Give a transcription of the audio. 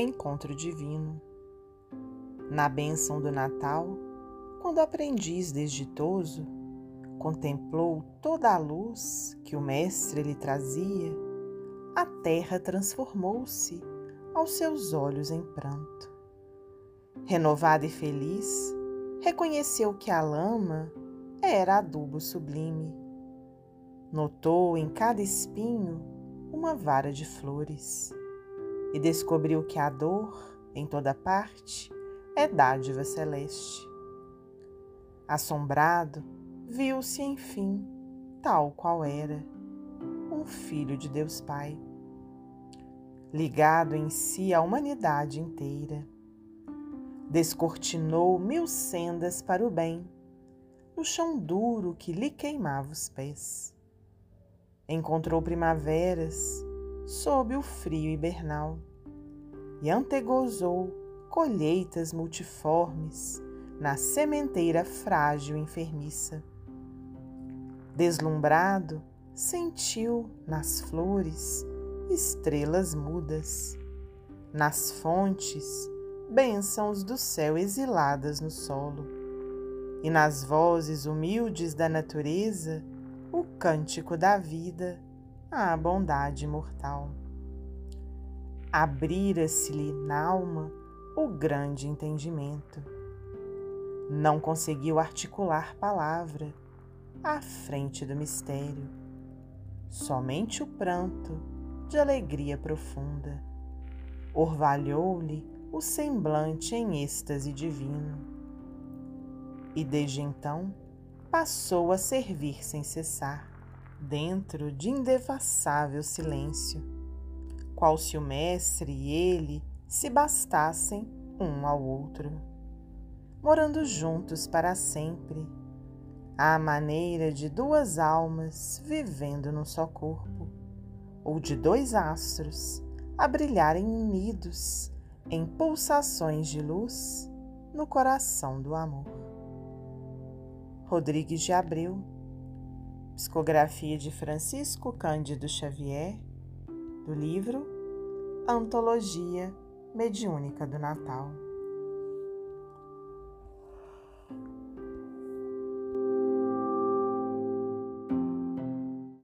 encontro divino. Na bênção do Natal, quando o aprendiz desditoso contemplou toda a luz que o Mestre lhe trazia, a terra transformou-se aos seus olhos em pranto. Renovado e feliz, reconheceu que a lama era adubo sublime. Notou em cada espinho uma vara de flores e descobriu que a dor, em toda parte, é dádiva celeste. Assombrado, viu-se, enfim, tal qual era, um filho de Deus Pai, ligado em si à humanidade inteira. Descortinou mil sendas para o bem, no chão duro que lhe queimava os pés. Encontrou primaveras sob o frio hibernal e antegozou colheitas multiformes na sementeira frágil e enfermiça. Deslumbrado, sentiu nas flores estrelas mudas, nas fontes bênçãos do céu exiladas no solo, e nas vozes humildes da natureza o cântico da vida à bondade mortal. Abrira-se-lhe na alma o grande entendimento. Não conseguiu articular palavra à frente do mistério. Somente o pranto de alegria profunda orvalhou-lhe o semblante em êxtase divino. E desde então passou a servir sem cessar, dentro de indevassável silêncio, qual se o mestre e ele se bastassem um ao outro, morando juntos para sempre, à maneira de duas almas vivendo num só corpo, ou de dois astros a brilharem unidos em pulsações de luz no coração do amor. Rodrigues de Abreu, psicografia de Francisco Cândido Xavier, do livro Antologia mediúnica do Natal.